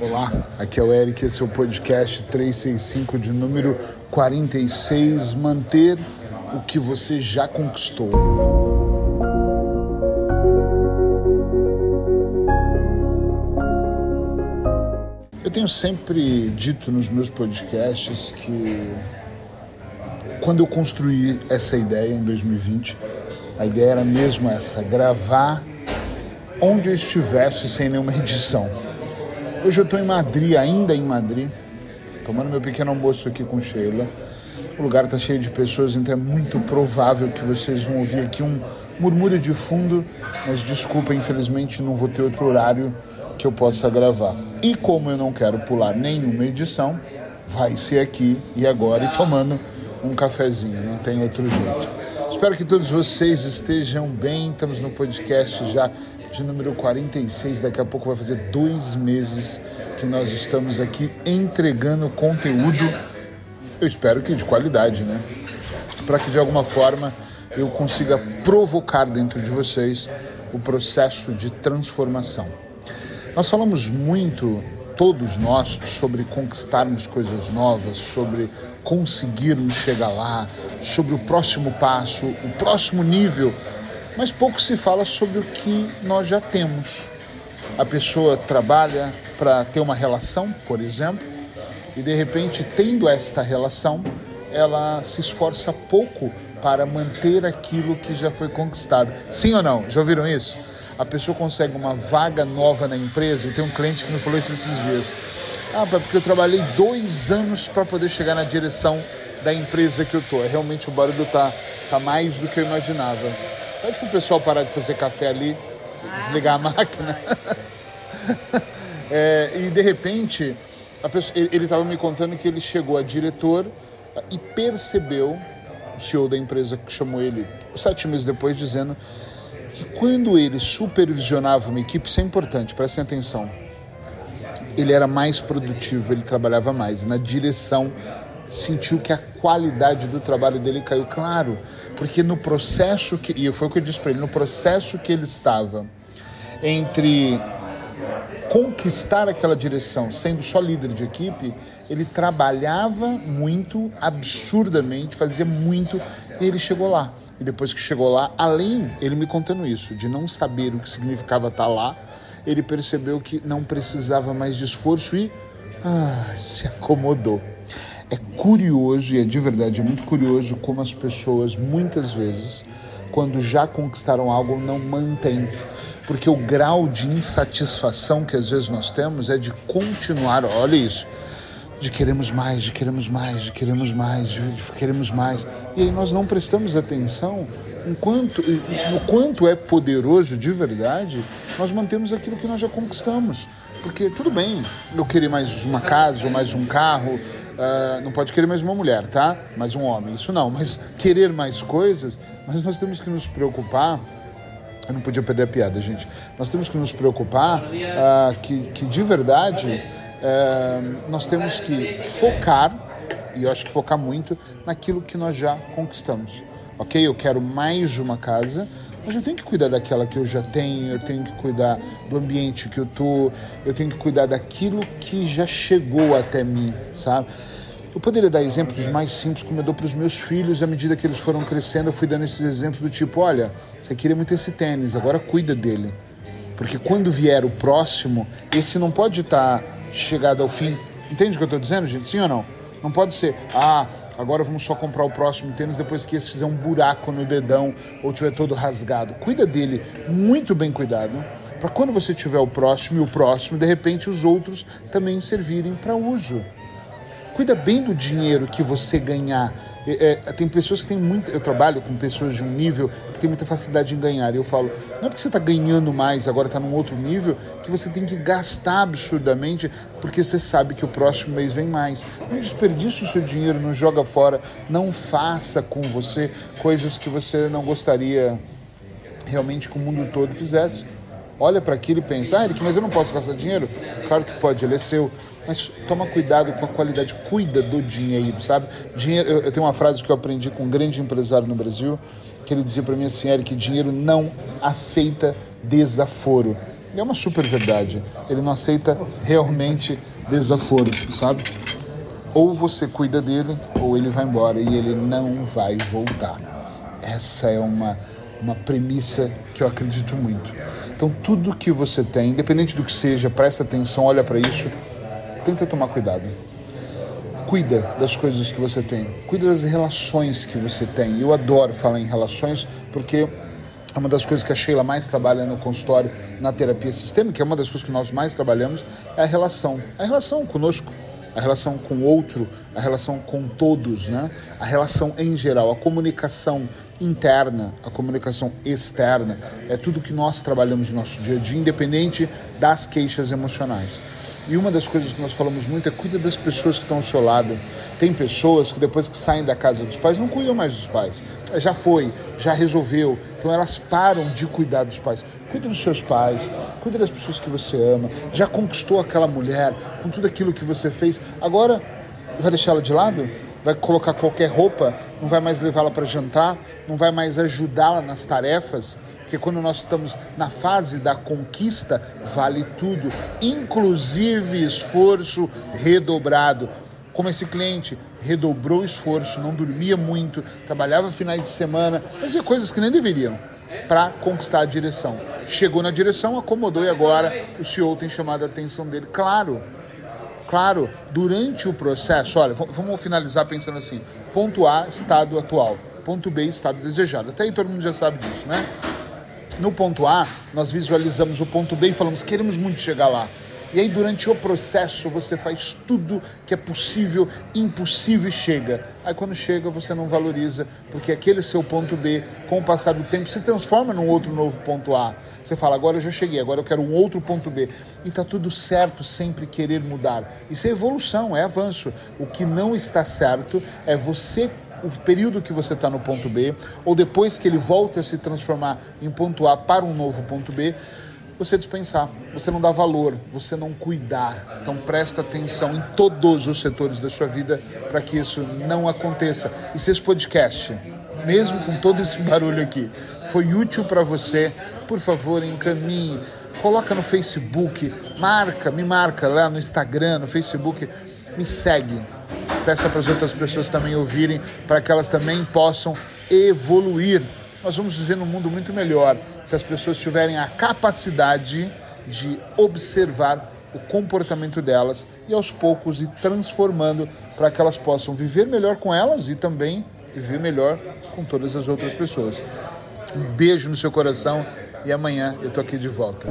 Olá, aqui é o Eric, esse é o podcast 365 de número 46, manter o que você já conquistou. Eu tenho sempre dito nos meus podcasts que quando eu construí essa ideia em 2020, a ideia era mesmo essa, gravar onde eu estivesse sem nenhuma edição Hoje eu estou em Madrid, ainda em Madrid, tomando meu pequeno almoço aqui com Sheila. O lugar está cheio de pessoas, então é muito provável que vocês vão ouvir aqui um murmúrio de fundo, mas desculpa, infelizmente não vou ter outro horário que eu possa gravar. E como eu não quero pular nenhuma edição, vai ser aqui e agora e tomando um cafezinho, não tem outro jeito. Espero que todos vocês estejam bem. Estamos no podcast já de número 46. Daqui a pouco vai fazer dois meses que nós estamos aqui entregando conteúdo, eu espero que de qualidade, né? Para que de alguma forma eu consiga provocar dentro de vocês o processo de transformação. Nós falamos muito, todos nós, sobre conquistarmos coisas novas, sobre conseguirmos chegar lá, sobre o próximo passo, o próximo nível mas pouco se fala sobre o que nós já temos. A pessoa trabalha para ter uma relação, por exemplo, e de repente, tendo esta relação, ela se esforça pouco para manter aquilo que já foi conquistado. Sim ou não? Já ouviram isso? A pessoa consegue uma vaga nova na empresa. Eu tenho um cliente que me falou isso esses dias. Ah, porque eu trabalhei dois anos para poder chegar na direção da empresa que eu tô. É realmente o barulho tá, tá mais do que eu imaginava. Pede pro pessoal parar de fazer café ali, desligar a máquina. é, e de repente, pessoa, ele estava me contando que ele chegou a diretor e percebeu, o CEO da empresa que chamou ele sete meses depois, dizendo que quando ele supervisionava uma equipe, isso é importante, prestem atenção, ele era mais produtivo, ele trabalhava mais na direção sentiu que a qualidade do trabalho dele caiu, claro, porque no processo que e foi o que eu disse para ele, no processo que ele estava entre conquistar aquela direção, sendo só líder de equipe, ele trabalhava muito, absurdamente, fazia muito, e ele chegou lá. E depois que chegou lá, além, ele me contando isso, de não saber o que significava estar lá, ele percebeu que não precisava mais de esforço e ah, se acomodou. Curioso, e é de verdade, é muito curioso como as pessoas, muitas vezes, quando já conquistaram algo, não mantêm. Porque o grau de insatisfação que às vezes nós temos é de continuar, olha isso, de queremos mais, de queremos mais, de queremos mais, de queremos mais. E aí nós não prestamos atenção enquanto, no quanto é poderoso de verdade nós mantemos aquilo que nós já conquistamos. Porque tudo bem eu querer mais uma casa ou mais um carro, Uh, não pode querer mais uma mulher, tá? Mais um homem, isso não. Mas querer mais coisas, mas nós temos que nos preocupar. Eu não podia perder a piada, gente. Nós temos que nos preocupar uh, que, que de verdade uh, nós temos que focar, e eu acho que focar muito, naquilo que nós já conquistamos. Ok? Eu quero mais uma casa, mas eu tenho que cuidar daquela que eu já tenho, eu tenho que cuidar do ambiente que eu tô, eu tenho que cuidar daquilo que já chegou até mim, sabe? Eu poderia dar exemplos mais simples, como eu dou para os meus filhos, à medida que eles foram crescendo, eu fui dando esses exemplos do tipo: olha, você queria muito esse tênis, agora cuida dele. Porque quando vier o próximo, esse não pode estar tá chegado ao fim. Entende o que eu estou dizendo, gente? Sim ou não? Não pode ser, ah, agora vamos só comprar o próximo tênis depois que esse fizer um buraco no dedão ou tiver todo rasgado. Cuida dele, muito bem cuidado, para quando você tiver o próximo e o próximo, de repente os outros também servirem para uso. Cuida bem do dinheiro que você ganhar é, é, tem pessoas que têm muito. Eu trabalho com pessoas de um nível que tem muita facilidade em ganhar. E eu falo, não é porque você está ganhando mais, agora está num outro nível, que você tem que gastar absurdamente, porque você sabe que o próximo mês vem mais. Não desperdice o seu dinheiro, não joga fora, não faça com você coisas que você não gostaria realmente que o mundo todo fizesse. Olha para aquilo e pensa, ah, Eric, mas eu não posso gastar dinheiro? Claro que pode, ele é seu mas toma cuidado com a qualidade, cuida do dinheiro, sabe? Dinheiro, eu, eu tenho uma frase que eu aprendi com um grande empresário no Brasil, que ele dizia para mim assim, Eric, dinheiro não aceita desaforo. E é uma super verdade. Ele não aceita realmente desaforo, sabe? Ou você cuida dele, ou ele vai embora e ele não vai voltar. Essa é uma, uma premissa que eu acredito muito. Então, tudo que você tem, independente do que seja, presta atenção, olha para isso, tenta tomar cuidado. Cuida das coisas que você tem, cuida das relações que você tem. Eu adoro falar em relações porque é uma das coisas que a Sheila mais trabalha no consultório, na terapia sistêmica, é uma das coisas que nós mais trabalhamos, é a relação. A relação conosco, a relação com o outro, a relação com todos, né? A relação em geral, a comunicação interna, a comunicação externa, é tudo que nós trabalhamos no nosso dia a dia, independente das queixas emocionais. E uma das coisas que nós falamos muito é cuida das pessoas que estão ao seu lado. Tem pessoas que depois que saem da casa dos pais não cuidam mais dos pais. Já foi, já resolveu. Então elas param de cuidar dos pais. Cuida dos seus pais, cuida das pessoas que você ama. Já conquistou aquela mulher com tudo aquilo que você fez. Agora vai deixá-la de lado? Vai colocar qualquer roupa? Não vai mais levá-la para jantar? Não vai mais ajudá-la nas tarefas? Porque quando nós estamos na fase da conquista, vale tudo, inclusive esforço redobrado. Como esse cliente redobrou o esforço, não dormia muito, trabalhava finais de semana, fazia coisas que nem deveriam para conquistar a direção. Chegou na direção, acomodou e agora o CEO tem chamado a atenção dele. Claro, claro, durante o processo, olha, vamos finalizar pensando assim: ponto A, estado atual, ponto B, estado desejado. Até aí todo mundo já sabe disso, né? No ponto A, nós visualizamos o ponto B e falamos, queremos muito chegar lá. E aí, durante o processo, você faz tudo que é possível, impossível e chega. Aí, quando chega, você não valoriza, porque aquele seu ponto B, com o passar do tempo, se transforma num outro novo ponto A. Você fala, agora eu já cheguei, agora eu quero um outro ponto B. E tá tudo certo sempre querer mudar. Isso é evolução, é avanço. O que não está certo é você o período que você está no ponto B, ou depois que ele volta a se transformar em ponto A para um novo ponto B, você dispensar, você não dá valor, você não cuidar. Então presta atenção em todos os setores da sua vida para que isso não aconteça. E se esse podcast, mesmo com todo esse barulho aqui, foi útil para você, por favor, encaminhe, coloca no Facebook, marca, me marca lá no Instagram, no Facebook, me segue peça para as outras pessoas também ouvirem, para que elas também possam evoluir. Nós vamos viver num mundo muito melhor se as pessoas tiverem a capacidade de observar o comportamento delas e aos poucos ir transformando para que elas possam viver melhor com elas e também viver melhor com todas as outras pessoas. Um beijo no seu coração e amanhã eu tô aqui de volta.